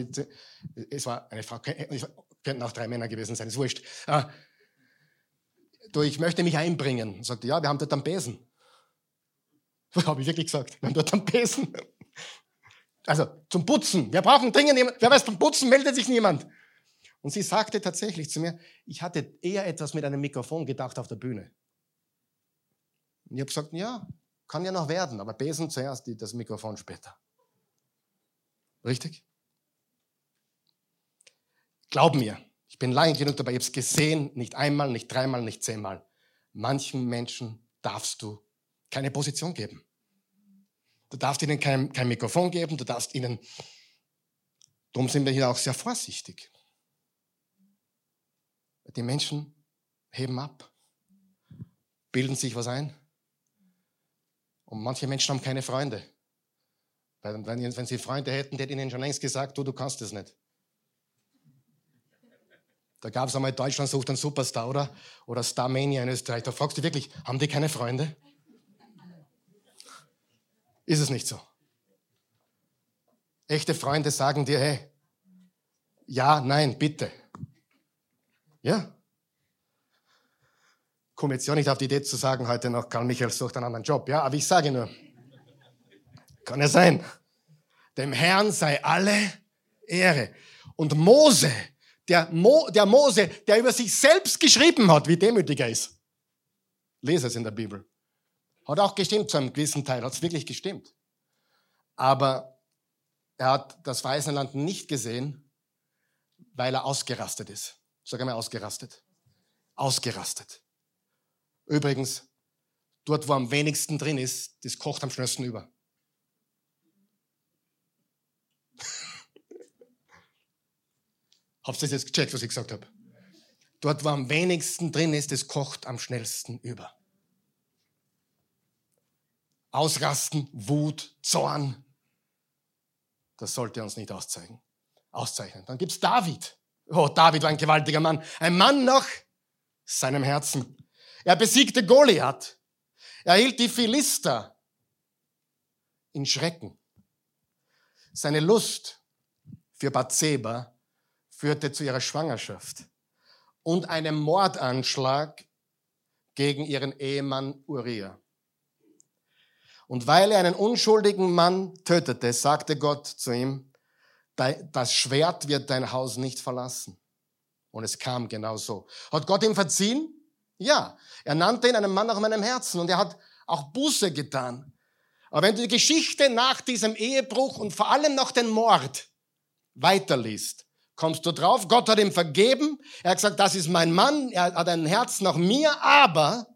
es war eine Frau, Könnten auch drei Männer gewesen sein, ist wurscht. Ah, du, ich möchte mich einbringen. Sagte, ja, wir haben dort am Besen. [LAUGHS] Habe ich wirklich gesagt, wir haben dort am Besen. Also zum Putzen. Wir brauchen dringend jemanden. Wer weiß, zum Putzen meldet sich niemand. Und sie sagte tatsächlich zu mir, ich hatte eher etwas mit einem Mikrofon gedacht auf der Bühne. Und ich habe gesagt, ja, kann ja noch werden, aber Besen zuerst, das Mikrofon später. Richtig? Glaub mir, ich bin lange genug dabei, ich habe es gesehen, nicht einmal, nicht dreimal, nicht zehnmal. Manchen Menschen darfst du keine Position geben. Du darfst ihnen kein, kein Mikrofon geben, du darfst ihnen, darum sind wir hier auch sehr vorsichtig. Die Menschen heben ab, bilden sich was ein. Und manche Menschen haben keine Freunde. Weil wenn, wenn sie Freunde hätten, hätten ihnen schon längst gesagt, du, du kannst es nicht. Da gab es einmal Deutschland sucht einen Superstar, oder? Oder Starmania in Österreich. Da fragst du wirklich, haben die keine Freunde? Ist es nicht so? Echte Freunde sagen dir, hey, ja, nein, bitte. Ja? Komm jetzt ja nicht auf die Idee zu sagen, heute noch, Karl Michael sucht einen anderen Job. Ja, aber ich sage nur, kann ja sein. Dem Herrn sei alle Ehre. Und Mose, der, Mo, der Mose, der über sich selbst geschrieben hat, wie demütig er ist. Lese es in der Bibel. Hat auch gestimmt zu einem gewissen Teil, hat es wirklich gestimmt. Aber er hat das Weiße Land nicht gesehen, weil er ausgerastet ist. Sag einmal ausgerastet. Ausgerastet. Übrigens, dort, wo am wenigsten drin ist, das kocht am schnellsten über. Habt ihr das jetzt gecheckt, was ich gesagt habe? Dort, wo am wenigsten drin ist, das kocht am schnellsten über. Ausrasten, Wut, Zorn, das sollte uns nicht auszeichnen. auszeichnen. Dann gibt's David. Oh, David war ein gewaltiger Mann. Ein Mann nach seinem Herzen. Er besiegte Goliath. Er hielt die Philister in Schrecken. Seine Lust für Bathseba führte zu ihrer Schwangerschaft und einem Mordanschlag gegen ihren Ehemann Uriah. Und weil er einen unschuldigen Mann tötete, sagte Gott zu ihm, das Schwert wird dein Haus nicht verlassen. Und es kam genau so. Hat Gott ihm verziehen? Ja. Er nannte ihn einen Mann nach meinem Herzen und er hat auch Buße getan. Aber wenn du die Geschichte nach diesem Ehebruch und vor allem nach dem Mord weiterliest, kommst du drauf, Gott hat ihm vergeben. Er hat gesagt, das ist mein Mann, er hat ein Herz nach mir, aber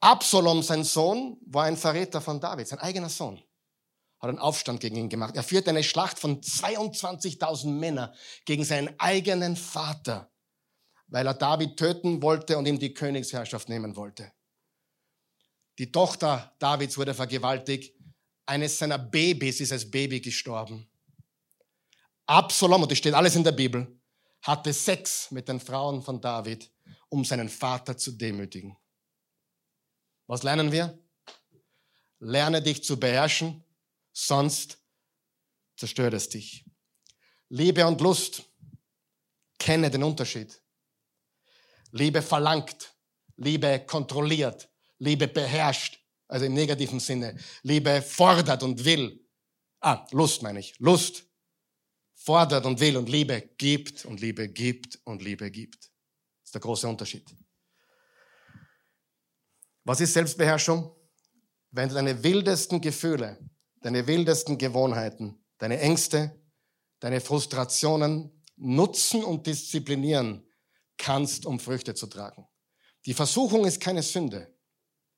Absalom, sein Sohn, war ein Verräter von David, sein eigener Sohn. Hat einen Aufstand gegen ihn gemacht. Er führte eine Schlacht von 22.000 Männern gegen seinen eigenen Vater, weil er David töten wollte und ihm die Königsherrschaft nehmen wollte. Die Tochter Davids wurde vergewaltigt. Eines seiner Babys ist als Baby gestorben. Absalom, und das steht alles in der Bibel, hatte Sex mit den Frauen von David, um seinen Vater zu demütigen. Was lernen wir? Lerne dich zu beherrschen, sonst zerstört es dich. Liebe und Lust, kenne den Unterschied. Liebe verlangt, Liebe kontrolliert, Liebe beherrscht, also im negativen Sinne. Liebe fordert und will. Ah, Lust meine ich. Lust fordert und will und Liebe gibt und Liebe gibt und Liebe gibt. Das ist der große Unterschied. Was ist Selbstbeherrschung? Wenn du deine wildesten Gefühle, deine wildesten Gewohnheiten, deine Ängste, deine Frustrationen nutzen und disziplinieren kannst, um Früchte zu tragen. Die Versuchung ist keine Sünde.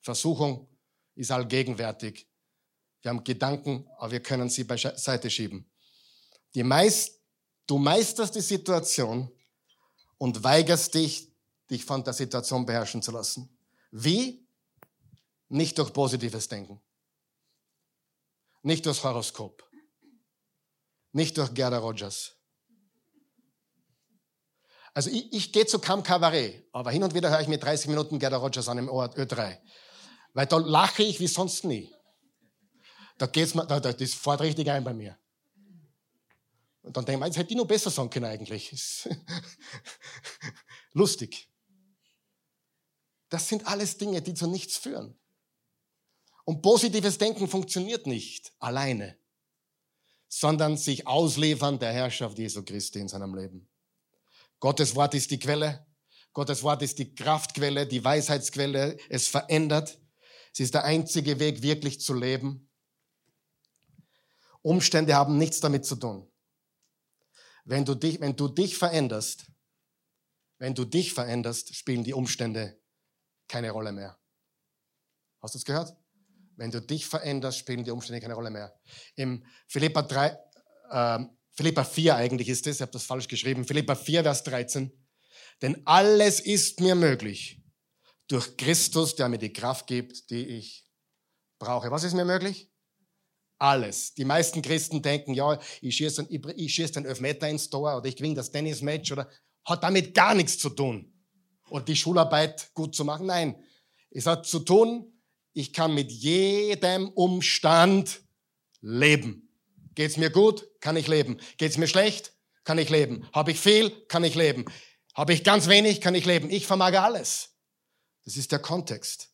Versuchung ist allgegenwärtig. Wir haben Gedanken, aber wir können sie beiseite schieben. Meist, du meisterst die Situation und weigerst dich, dich von der Situation beherrschen zu lassen. Wie? Nicht durch positives Denken. Nicht durchs Horoskop. Nicht durch Gerda Rogers. Also ich, ich gehe zu Cam Cabaret, aber hin und wieder höre ich mir 30 Minuten Gerda Rogers an im Ö3. Weil da lache ich wie sonst nie. Da geht's mir, da, da, das fährt richtig ein bei mir. Und dann denkt man, das hätte ich nur besser sagen können eigentlich. [LAUGHS] Lustig. Das sind alles Dinge, die zu nichts führen. Und positives Denken funktioniert nicht alleine, sondern sich ausliefern der Herrschaft Jesu Christi in seinem Leben. Gottes Wort ist die Quelle. Gottes Wort ist die Kraftquelle, die Weisheitsquelle. Es verändert. Es ist der einzige Weg, wirklich zu leben. Umstände haben nichts damit zu tun. Wenn du dich, wenn du dich veränderst, wenn du dich veränderst, spielen die Umstände keine Rolle mehr. Hast du es gehört? Wenn du dich veränderst, spielen die Umstände keine Rolle mehr. Im Philippa 3, äh, Philippa 4 eigentlich ist es, ich habe das falsch geschrieben, Philippa 4, Vers 13. Denn alles ist mir möglich durch Christus, der mir die Kraft gibt, die ich brauche. Was ist mir möglich? Alles. Die meisten Christen denken, ja, ich schieße einen, ich schieße einen Elfmeter ins Tor oder ich gewinne das Tennismatch oder hat damit gar nichts zu tun. Und die Schularbeit gut zu machen. Nein, es hat zu tun, ich kann mit jedem Umstand leben. Geht's mir gut? Kann ich leben. Geht's mir schlecht? Kann ich leben. Habe ich viel? Kann ich leben. Habe ich ganz wenig? Kann ich leben. Ich vermag alles. Das ist der Kontext.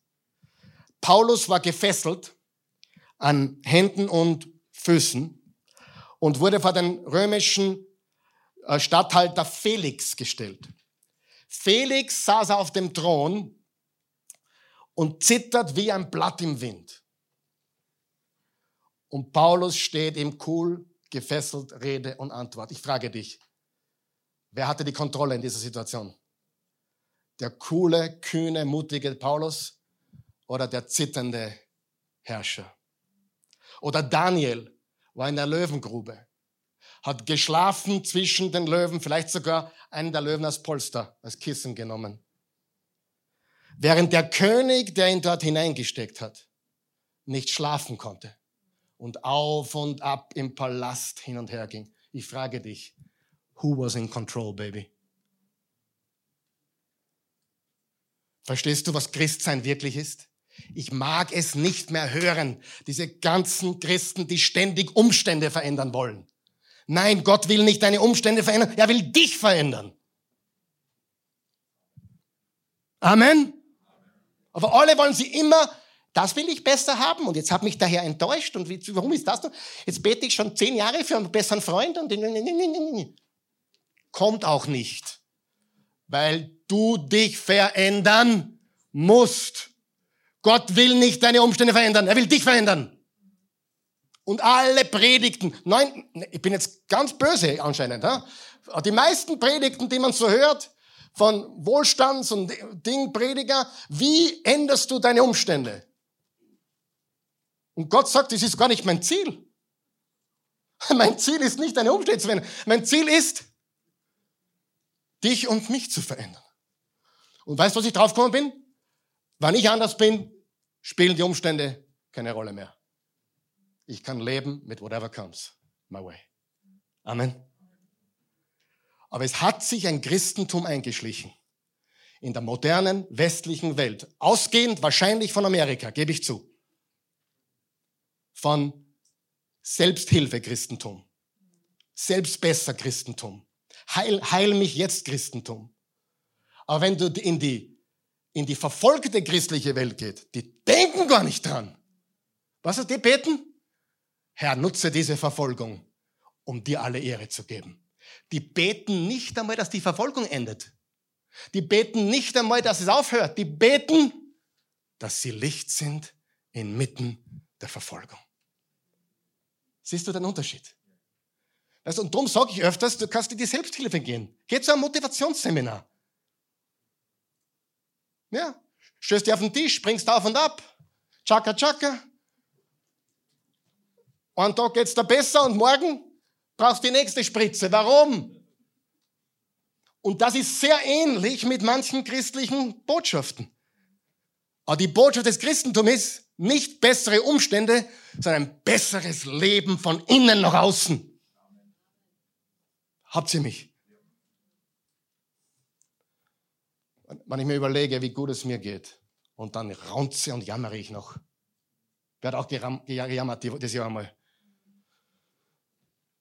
Paulus war gefesselt an Händen und Füßen und wurde vor den römischen äh, Statthalter Felix gestellt. Felix saß auf dem Thron und zittert wie ein Blatt im Wind. Und Paulus steht ihm cool, gefesselt, Rede und Antwort. Ich frage dich, wer hatte die Kontrolle in dieser Situation? Der coole, kühne, mutige Paulus oder der zitternde Herrscher? Oder Daniel war in der Löwengrube, hat geschlafen zwischen den Löwen, vielleicht sogar einen der Löwen als Polster, als Kissen genommen. Während der König, der ihn dort hineingesteckt hat, nicht schlafen konnte und auf und ab im Palast hin und her ging. Ich frage dich, who was in control, baby? Verstehst du, was Christsein wirklich ist? Ich mag es nicht mehr hören, diese ganzen Christen, die ständig Umstände verändern wollen. Nein, Gott will nicht deine Umstände verändern, er will dich verändern. Amen. Aber alle wollen sie immer, das will ich besser haben und jetzt hat mich daher enttäuscht und wie, warum ist das? Jetzt bete ich schon zehn Jahre für einen besseren Freund und kommt auch nicht, weil du dich verändern musst. Gott will nicht deine Umstände verändern, er will dich verändern. Und alle Predigten, nein, ich bin jetzt ganz böse anscheinend, die meisten Predigten, die man so hört, von Wohlstands- und Dingprediger, wie änderst du deine Umstände? Und Gott sagt, das ist gar nicht mein Ziel. [LAUGHS] Mein Ziel ist nicht, deine Umstände zu verändern. Mein Ziel ist, dich und mich zu verändern. Und weißt du, was ich draufgekommen bin? Wenn ich anders bin, spielen die Umstände keine Rolle mehr. Ich kann leben mit whatever comes my way. Amen. Aber es hat sich ein Christentum eingeschlichen in der modernen westlichen Welt, ausgehend wahrscheinlich von Amerika, gebe ich zu, von Selbsthilfe-Christentum, Selbstbesser-Christentum, Heil, heil mich jetzt Christentum. Aber wenn du in die, in die verfolgte christliche Welt geht, die denken gar nicht dran. Was ist die beten? Herr, nutze diese Verfolgung, um dir alle Ehre zu geben. Die beten nicht einmal, dass die Verfolgung endet. Die beten nicht einmal, dass es aufhört. Die beten, dass sie Licht sind inmitten der Verfolgung. Siehst du den Unterschied? Weißt, und darum sage ich öfters, du kannst in die Selbsthilfe gehen. Geh zu einem Motivationsseminar. Ja, stößt dir auf den Tisch, springst auf und ab. Chaka, chaka. Einen Tag geht's da besser und morgen brauchst die nächste Spritze. Warum? Und das ist sehr ähnlich mit manchen christlichen Botschaften. Aber die Botschaft des Christentums ist nicht bessere Umstände, sondern ein besseres Leben von innen nach außen. Habt ihr mich? Wenn ich mir überlege, wie gut es mir geht, und dann raunze und jammere ich noch. Wer hat auch gejammert dieses Jahr einmal?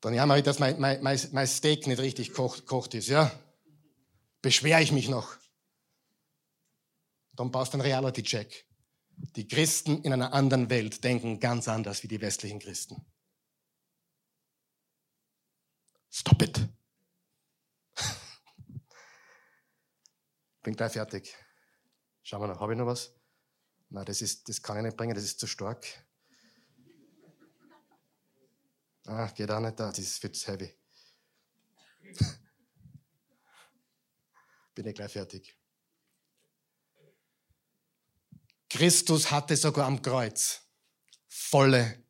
Dann jammer ich, dass mein, mein, mein Steak nicht richtig kocht, kocht ist, ja. Beschwere ich mich noch. Dann baust du einen Reality-Check. Die Christen in einer anderen Welt denken ganz anders wie die westlichen Christen. Stop it. [LAUGHS] Bin gleich fertig. Schauen wir noch, habe ich noch was? Nein, das, ist, das kann ich nicht bringen, das ist zu stark. Ah, geht auch nicht da, das zu heavy. [LAUGHS] Bin ich gleich fertig. Christus hatte sogar am Kreuz volle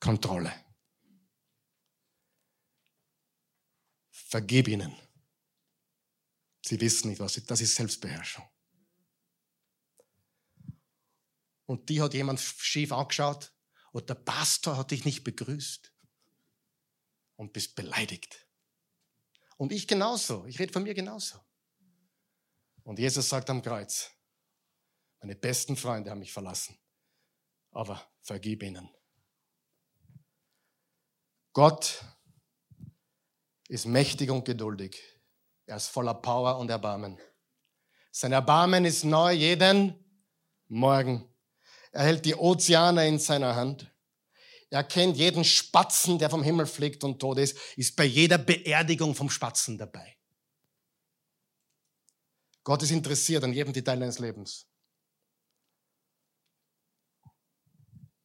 Kontrolle. Vergib ihnen. Sie wissen nicht, was sie, das ist Selbstbeherrschung. Und die hat jemand schief angeschaut und der Pastor hat dich nicht begrüßt und bist beleidigt. Und ich genauso. Ich rede von mir genauso. Und Jesus sagt am Kreuz, meine besten Freunde haben mich verlassen, aber vergib ihnen. Gott ist mächtig und geduldig. Er ist voller Power und Erbarmen. Sein Erbarmen ist neu jeden Morgen. Er hält die Ozeane in seiner Hand. Er kennt jeden Spatzen, der vom Himmel fliegt und tot ist, ist bei jeder Beerdigung vom Spatzen dabei. Gott ist interessiert an jedem Detail deines Lebens.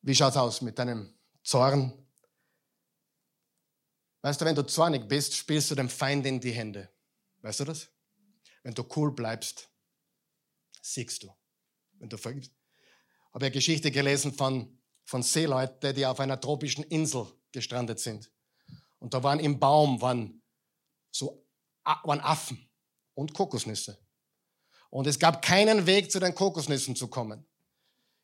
Wie schaut's aus mit deinem Zorn? Weißt du, wenn du zornig bist, spielst du dem Feind in die Hände. Weißt du das? Wenn du cool bleibst, siegst du. Wenn du vergibst. Habe eine Geschichte gelesen von, von Seeleuten, die auf einer tropischen Insel gestrandet sind. Und da waren im Baum waren so waren Affen und Kokosnüsse. Und es gab keinen Weg, zu den Kokosnüssen zu kommen.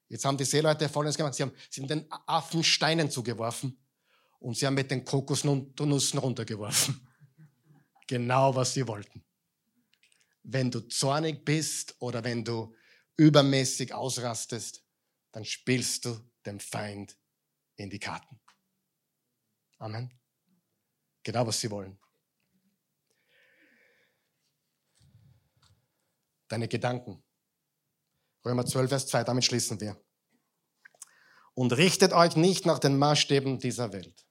Jetzt haben die Seeleute Folgendes gemacht. Sie haben, sie haben den Affen Steinen zugeworfen und sie haben mit den Kokosnüssen runtergeworfen. [LAUGHS] Genau, was sie wollten. Wenn du zornig bist oder wenn du übermäßig ausrastest, dann spielst du dem Feind in die Karten. Amen. Genau, was sie wollen. Deine Gedanken. Römer 12, Vers 2, damit schließen wir. Und richtet euch nicht nach den Maßstäben dieser Welt,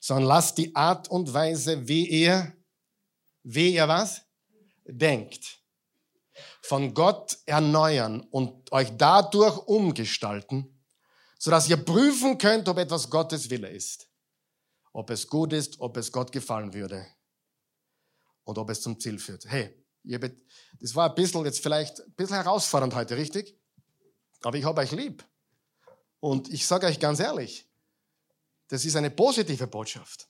sondern lasst die Art und Weise, wie ihr, wie ihr was? Denkt. Von Gott erneuern und euch dadurch umgestalten, sodass ihr prüfen könnt, ob etwas Gottes Wille ist. Ob es gut ist, ob es Gott gefallen würde und ob es zum Ziel führt. Hey, das war ein bisschen jetzt vielleicht ein bisschen herausfordernd heute, richtig? Aber ich habe euch lieb. Und ich sage euch ganz ehrlich, das ist eine positive Botschaft.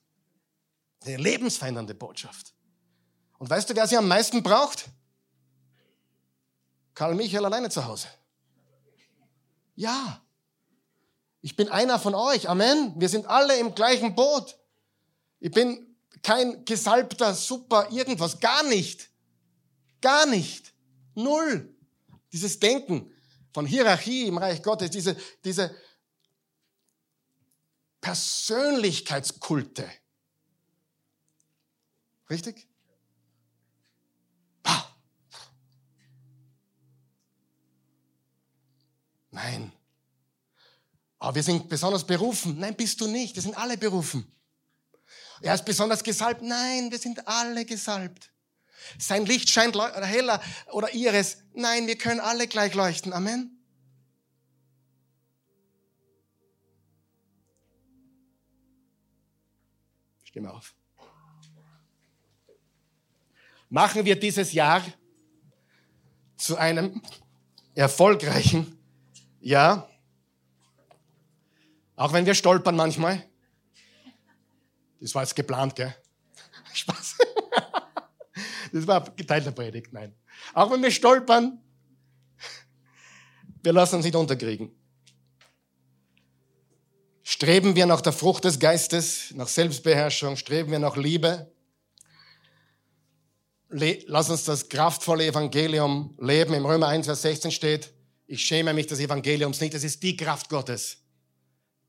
Eine lebensverändernde Botschaft. Und weißt du, wer sie am meisten braucht? Karl Michael alleine zu Hause. Ja. Ich bin einer von euch. Amen. Wir sind alle im gleichen Boot. Ich bin kein gesalbter, super irgendwas. Gar nicht. Gar nicht. Null. Dieses Denken von Hierarchie im Reich Gottes, diese, diese Persönlichkeitskulte. Richtig? Nein. Aber wir sind besonders berufen. Nein, bist du nicht. Wir sind alle berufen. Er ist besonders gesalbt. Nein, wir sind alle gesalbt. Sein Licht scheint heller oder ihres. Nein, wir können alle gleich leuchten. Amen. Stimme auf. Machen wir dieses Jahr zu einem erfolgreichen Jahr. Auch wenn wir stolpern manchmal. Das war jetzt geplant, gell? [LAUGHS] Spaß. Das war geteilter Predigt, nein. Auch wenn wir stolpern, wir lassen uns nicht unterkriegen. Streben wir nach der Frucht des Geistes, nach Selbstbeherrschung, streben wir nach Liebe. Lass uns das kraftvolle Evangelium leben. Im Römer 1, Vers 16 steht, ich schäme mich des Evangeliums nicht. Es ist die Kraft Gottes,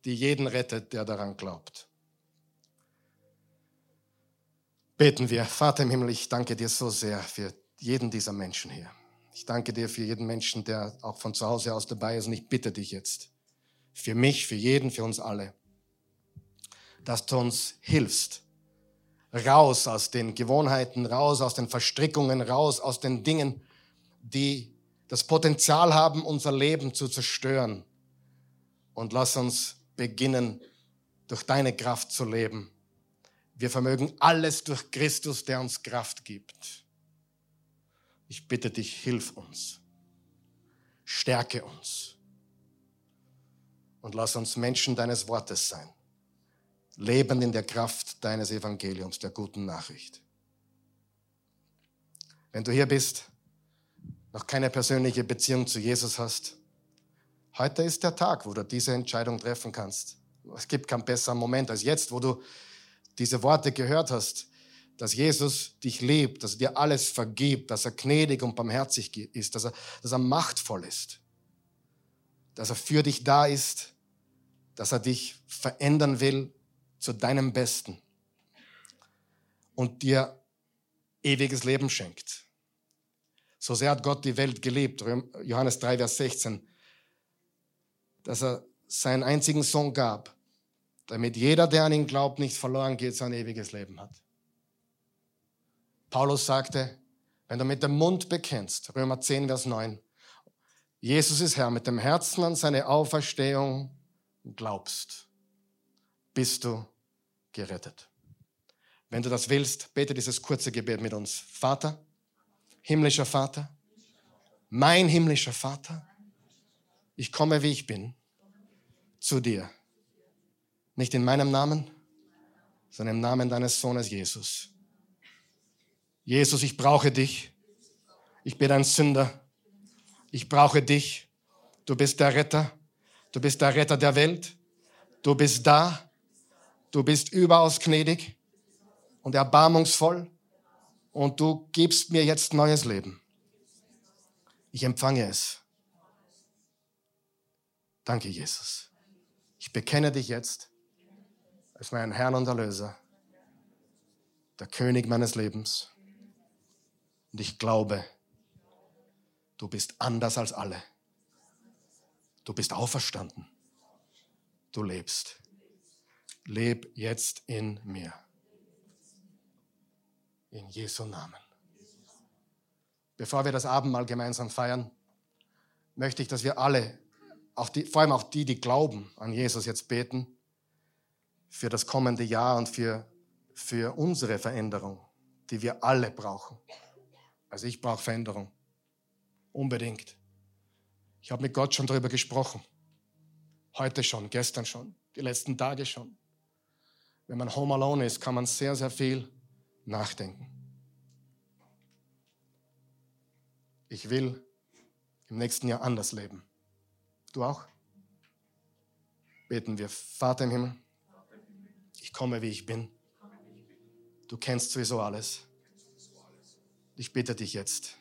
die jeden rettet, der daran glaubt. Beten wir. Vater im Himmel, ich danke dir so sehr für jeden dieser Menschen hier. Ich danke dir für jeden Menschen, der auch von zu Hause aus dabei ist. Und ich bitte dich jetzt, für mich, für jeden, für uns alle, dass du uns hilfst, raus aus den Gewohnheiten, raus aus den Verstrickungen, raus aus den Dingen, die das Potenzial haben, unser Leben zu zerstören. Und lass uns beginnen, durch deine Kraft zu leben. Wir vermögen alles durch Christus, der uns Kraft gibt. Ich bitte dich, hilf uns. Stärke uns. Und lass uns Menschen deines Wortes sein. Lebend in der Kraft deines Evangeliums, der guten Nachricht. Wenn du hier bist, noch keine persönliche Beziehung zu Jesus hast, heute ist der Tag, wo du diese Entscheidung treffen kannst. Es gibt keinen besseren Moment als jetzt, wo du diese Worte gehört hast, dass Jesus dich liebt, dass er dir alles vergibt, dass er gnädig und barmherzig ist, dass er, dass er machtvoll ist, dass er für dich da ist, dass er dich verändern will zu deinem Besten und dir ewiges Leben schenkt. So sehr hat Gott die Welt geliebt, Johannes 3, Vers 16, dass er seinen einzigen Sohn gab, damit jeder, der an ihn glaubt, nicht verloren geht, sein ewiges Leben hat. Paulus sagte, wenn du mit dem Mund bekennst, Römer 10, Vers 9, Jesus ist Herr, mit dem Herzen an seine Auferstehung glaubst, bist du gerettet. Wenn du das willst, bete dieses kurze Gebet mit uns. Vater, himmlischer Vater, mein himmlischer Vater, ich komme, wie ich bin, zu dir. Nicht in meinem Namen, sondern im Namen deines Sohnes Jesus. Jesus, ich brauche dich. Ich bin ein Sünder. Ich brauche dich. Du bist der Retter. Du bist der Retter der Welt. Du bist da. Du bist überaus gnädig und erbarmungsvoll. Und du gibst mir jetzt neues Leben. Ich empfange es. Danke, Jesus. Ich bekenne dich jetzt als mein Herrn und Erlöser, der König meines Lebens. Und ich glaube, du bist anders als alle. Du bist auferstanden. Du lebst. Leb jetzt in mir. In Jesu Namen. Bevor wir das Abendmahl gemeinsam feiern, möchte ich, dass wir alle, auch die, vor allem auch die, die glauben an Jesus, jetzt beten für das kommende Jahr und für, für unsere Veränderung, die wir alle brauchen. Also ich brauche Veränderung. Unbedingt. Ich habe mit Gott schon darüber gesprochen. Heute schon, gestern schon, die letzten Tage schon. Wenn man home alone ist, kann man sehr, sehr viel nachdenken. Ich will im nächsten Jahr anders leben. Du auch? Beten wir, Vater im Himmel, ich komme, wie ich bin. Du kennst sowieso alles. Ich bitte dich jetzt,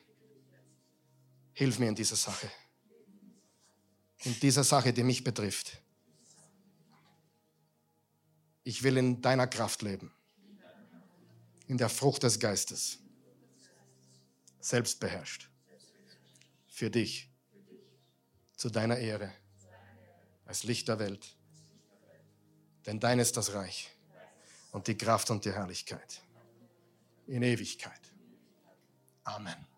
hilf mir in dieser Sache. In dieser Sache, die mich betrifft. Ich will in deiner Kraft leben. In der Frucht des Geistes. Selbstbeherrscht. Für dich. Zu deiner Ehre. Als Licht der Welt. Denn dein ist das Reich und die Kraft und die Herrlichkeit in Ewigkeit. Amen.